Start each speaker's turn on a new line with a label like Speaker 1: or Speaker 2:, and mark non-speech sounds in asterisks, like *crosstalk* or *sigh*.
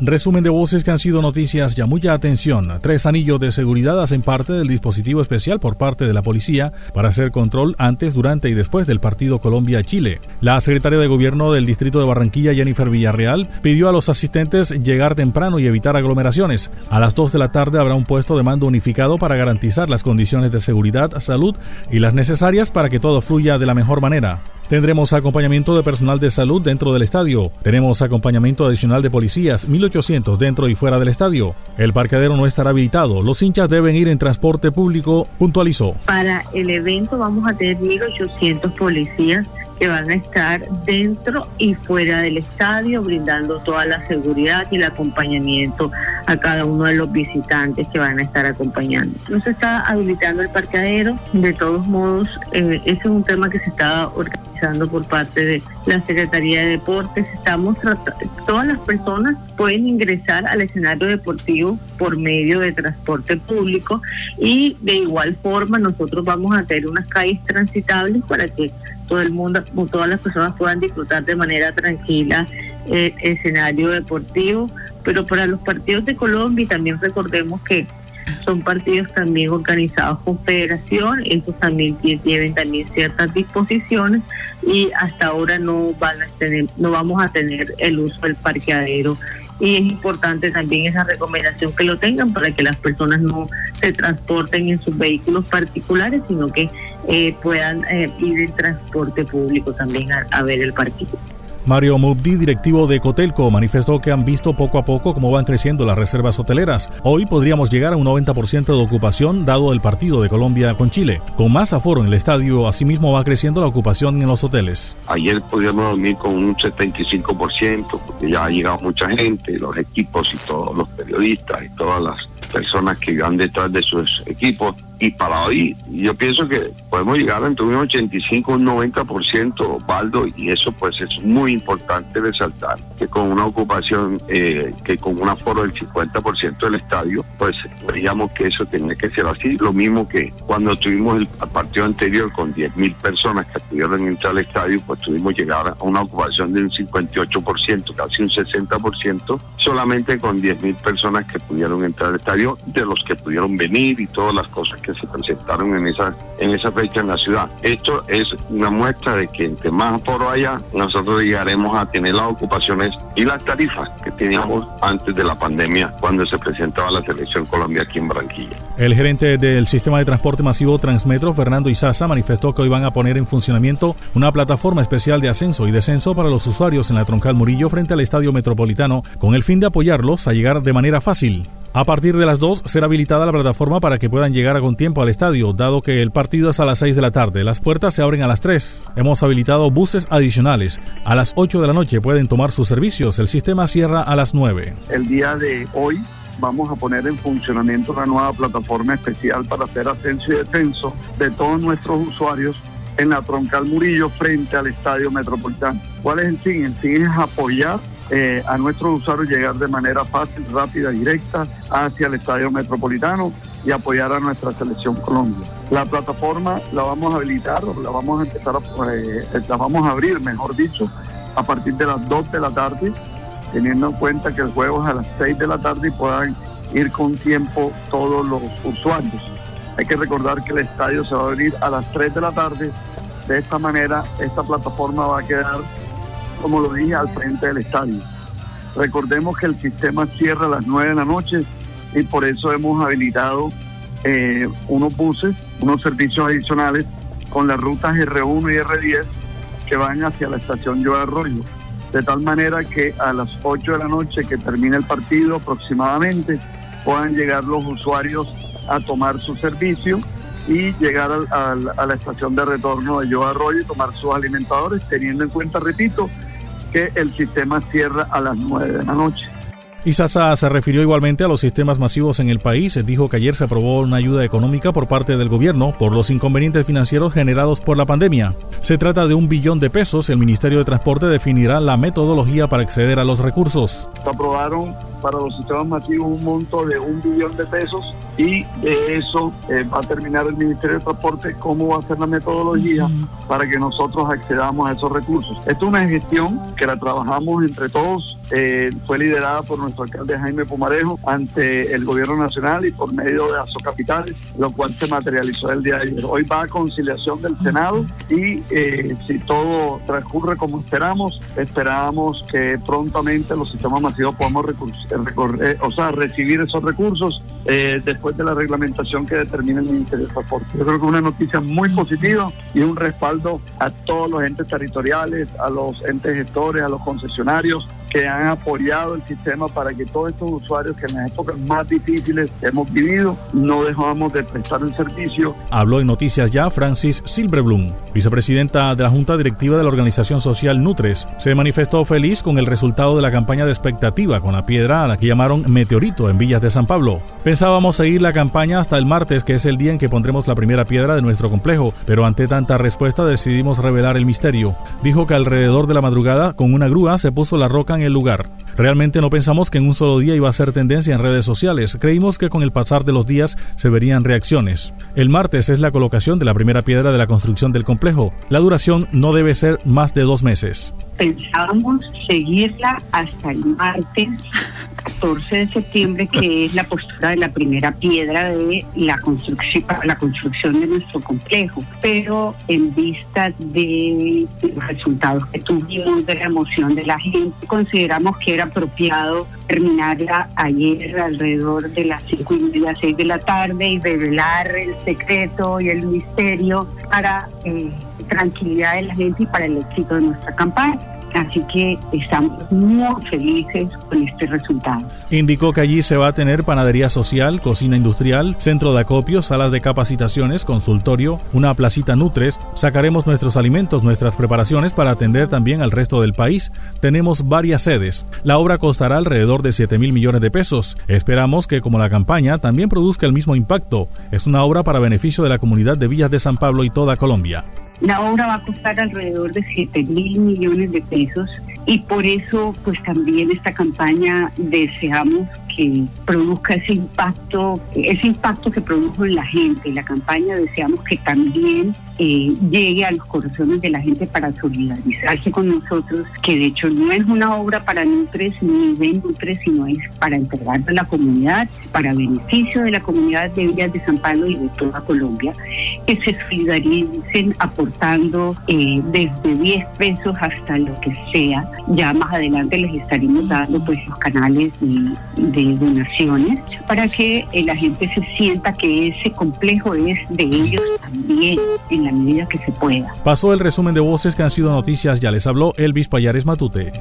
Speaker 1: Resumen de voces que han sido noticias ya mucha atención. Tres anillos de seguridad hacen parte del dispositivo especial por parte de la policía para hacer control antes, durante y después del partido Colombia-Chile. La secretaria de gobierno del distrito de Barranquilla, Jennifer Villarreal, pidió a los asistentes llegar temprano y evitar aglomeraciones. A las 2 de la tarde habrá un puesto de mando unificado para garantizar las condiciones de seguridad, salud y las necesarias para que todo fluya de la mejor manera. Tendremos acompañamiento de personal de salud dentro del estadio. Tenemos acompañamiento adicional de policías, 1800 dentro y fuera del estadio. El parqueadero no estará habilitado. Los hinchas deben ir en transporte público, puntualizó.
Speaker 2: Para el evento vamos a tener 1800 policías que van a estar dentro y fuera del estadio brindando toda la seguridad y el acompañamiento a cada uno de los visitantes que van a estar acompañando. No se está habilitando el parqueadero, de todos modos, eh, ese es un tema que se está organizando por parte de la Secretaría de Deportes. Estamos todas las personas pueden ingresar al escenario deportivo por medio de transporte público y de igual forma nosotros vamos a tener unas calles transitables para que todo el mundo, todas las personas puedan disfrutar de manera tranquila el escenario deportivo, pero para los partidos de Colombia también recordemos que son partidos también organizados con federación, estos también tienen también ciertas disposiciones y hasta ahora no van a tener, no vamos a tener el uso del parqueadero y es importante también esa recomendación que lo tengan para que las personas no se transporten en sus vehículos particulares, sino que eh, puedan eh, ir en transporte público también a ver el partido.
Speaker 1: Mario Mubdi, directivo de Cotelco, manifestó que han visto poco a poco cómo van creciendo las reservas hoteleras. Hoy podríamos llegar a un 90% de ocupación dado el partido de Colombia con Chile. Con más aforo en el estadio, asimismo va creciendo la ocupación en los hoteles.
Speaker 3: Ayer podíamos dormir con un 75% porque ya ha llegado mucha gente, los equipos y todos los periodistas y todas las personas que van detrás de sus equipos. Y para hoy, yo pienso que podemos llegar entre un 85 y un 90%, Baldo, y eso pues es muy importante resaltar, que con una ocupación, eh, que con un aforo del 50% del estadio, pues veíamos que eso tenía que ser así. Lo mismo que cuando tuvimos el partido anterior con 10.000 personas que pudieron entrar al estadio, pues tuvimos llegar a una ocupación de un 58%, casi un 60%, solamente con 10.000 personas que pudieron entrar al estadio de los que pudieron venir y todas las cosas que se presentaron en esa, en esa fecha en la ciudad. Esto es una muestra de que entre más por allá, nosotros llegaremos a tener las ocupaciones y las tarifas que teníamos antes de la pandemia cuando se presentaba la selección Colombia aquí en Barranquilla.
Speaker 1: El gerente del sistema de transporte masivo Transmetro, Fernando Izaza, manifestó que hoy van a poner en funcionamiento una plataforma especial de ascenso y descenso para los usuarios en la Troncal Murillo frente al Estadio Metropolitano con el fin de apoyarlos a llegar de manera fácil. A partir de las 2 será habilitada la plataforma para que puedan llegar con tiempo al estadio, dado que el partido es a las 6 de la tarde. Las puertas se abren a las 3. Hemos habilitado buses adicionales. A las 8 de la noche pueden tomar sus servicios. El sistema cierra a las 9.
Speaker 4: El día de hoy vamos a poner en funcionamiento una nueva plataforma especial para hacer ascenso y descenso de todos nuestros usuarios en la Troncal Murillo frente al Estadio Metropolitano. ¿Cuál es el fin? El fin es apoyar eh, a nuestros usuarios llegar de manera fácil, rápida, directa hacia el Estadio Metropolitano y apoyar a nuestra selección Colombia. La plataforma la vamos a habilitar, la vamos a empezar a, eh, la vamos a abrir, mejor dicho, a partir de las 2 de la tarde, teniendo en cuenta que el juego es a las 6 de la tarde y puedan ir con tiempo todos los usuarios. Hay que recordar que el estadio se va a abrir a las 3 de la tarde. De esta manera, esta plataforma va a quedar como lo dije, al frente del estadio. Recordemos que el sistema cierra a las 9 de la noche y por eso hemos habilitado eh, unos buses, unos servicios adicionales con las rutas R1 y R10 que van hacia la estación Yo Arroyo. De tal manera que a las 8 de la noche que termine el partido aproximadamente puedan llegar los usuarios a tomar su servicio y llegar a la estación de retorno de Yo Arroyo y tomar sus alimentadores, teniendo en cuenta, repito, que el sistema cierra a las 9 de la noche.
Speaker 1: Isasa se refirió igualmente a los sistemas masivos en el país. Dijo que ayer se aprobó una ayuda económica por parte del gobierno por los inconvenientes financieros generados por la pandemia. Se trata de un billón de pesos. El Ministerio de Transporte definirá la metodología para acceder a los recursos.
Speaker 4: Se aprobaron para los sistemas masivos un monto de un billón de pesos y de eso eh, va a terminar el Ministerio de Transporte cómo va a ser la metodología para que nosotros accedamos a esos recursos. Esta es una gestión que la trabajamos entre todos, eh, fue liderada por nuestro alcalde Jaime Pumarejo ante el gobierno nacional y por medio de Capitales, lo cual se materializó el día de ayer. Hoy va a conciliación del Senado y eh, si todo transcurre como esperamos, esperamos que prontamente los sistemas masivos podamos recorrer, o sea, recibir esos recursos eh, después de la reglamentación que determina el Ministerio de Transporte. Yo creo que es una noticia muy positiva y un respaldo a todos los entes territoriales, a los entes gestores, a los concesionarios que han apoyado el sistema para que todos estos usuarios que en las épocas más difíciles hemos vivido no dejamos de prestar el servicio.
Speaker 1: Habló en Noticias Ya Francis Silverblum, vicepresidenta de la Junta Directiva de la organización social Nutres. Se manifestó feliz con el resultado de la campaña de expectativa con la piedra a la que llamaron Meteorito en Villas de San Pablo. Pensábamos seguir la campaña hasta el martes, que es el día en que pondremos la primera piedra de nuestro complejo, pero ante tanta respuesta decidimos revelar el misterio. Dijo que alrededor de la madrugada, con una grúa, se puso la roca en el lugar. Realmente no pensamos que en un solo día iba a ser tendencia en redes sociales. Creímos que con el pasar de los días se verían reacciones. El martes es la colocación de la primera piedra de la construcción del complejo. La duración no debe ser más de dos meses.
Speaker 5: Pensábamos seguirla hasta el martes 14 de septiembre, que *laughs* es la postura de la primera piedra de la construcción, la construcción de nuestro complejo. Pero en vista de los resultados que tuvimos, de la emoción de la gente, consideramos que era apropiado terminarla ayer alrededor de las 5 y media, 6 de la tarde y revelar el secreto y el misterio para eh, tranquilidad de la gente y para el éxito de nuestra campaña. Así que estamos muy felices con este resultado.
Speaker 1: Indicó que allí se va a tener panadería social, cocina industrial, centro de acopio, salas de capacitaciones, consultorio, una placita Nutres. Sacaremos nuestros alimentos, nuestras preparaciones para atender también al resto del país. Tenemos varias sedes. La obra costará alrededor de 7 mil millones de pesos. Esperamos que, como la campaña, también produzca el mismo impacto. Es una obra para beneficio de la comunidad de Villas de San Pablo y toda Colombia.
Speaker 5: La obra va a costar alrededor de 7 mil millones de pesos y por eso pues también esta campaña deseamos que produzca ese impacto, ese impacto que produjo en la gente. La campaña deseamos que también eh, llegue a los corazones de la gente para solidarizarse con nosotros, que de hecho no es una obra para Nutres ni de Nutres, sino es para entregar a la comunidad, para beneficio de la comunidad de Villas de San Pablo y de toda Colombia, que se solidaricen aportando eh, desde 10 pesos hasta lo que sea. Ya más adelante les estaremos dando pues los canales de donaciones para que la gente se sienta que ese complejo es de ellos también en la medida que se pueda.
Speaker 1: Pasó el resumen de voces que han sido noticias, ya les habló Elvis Payares Matute.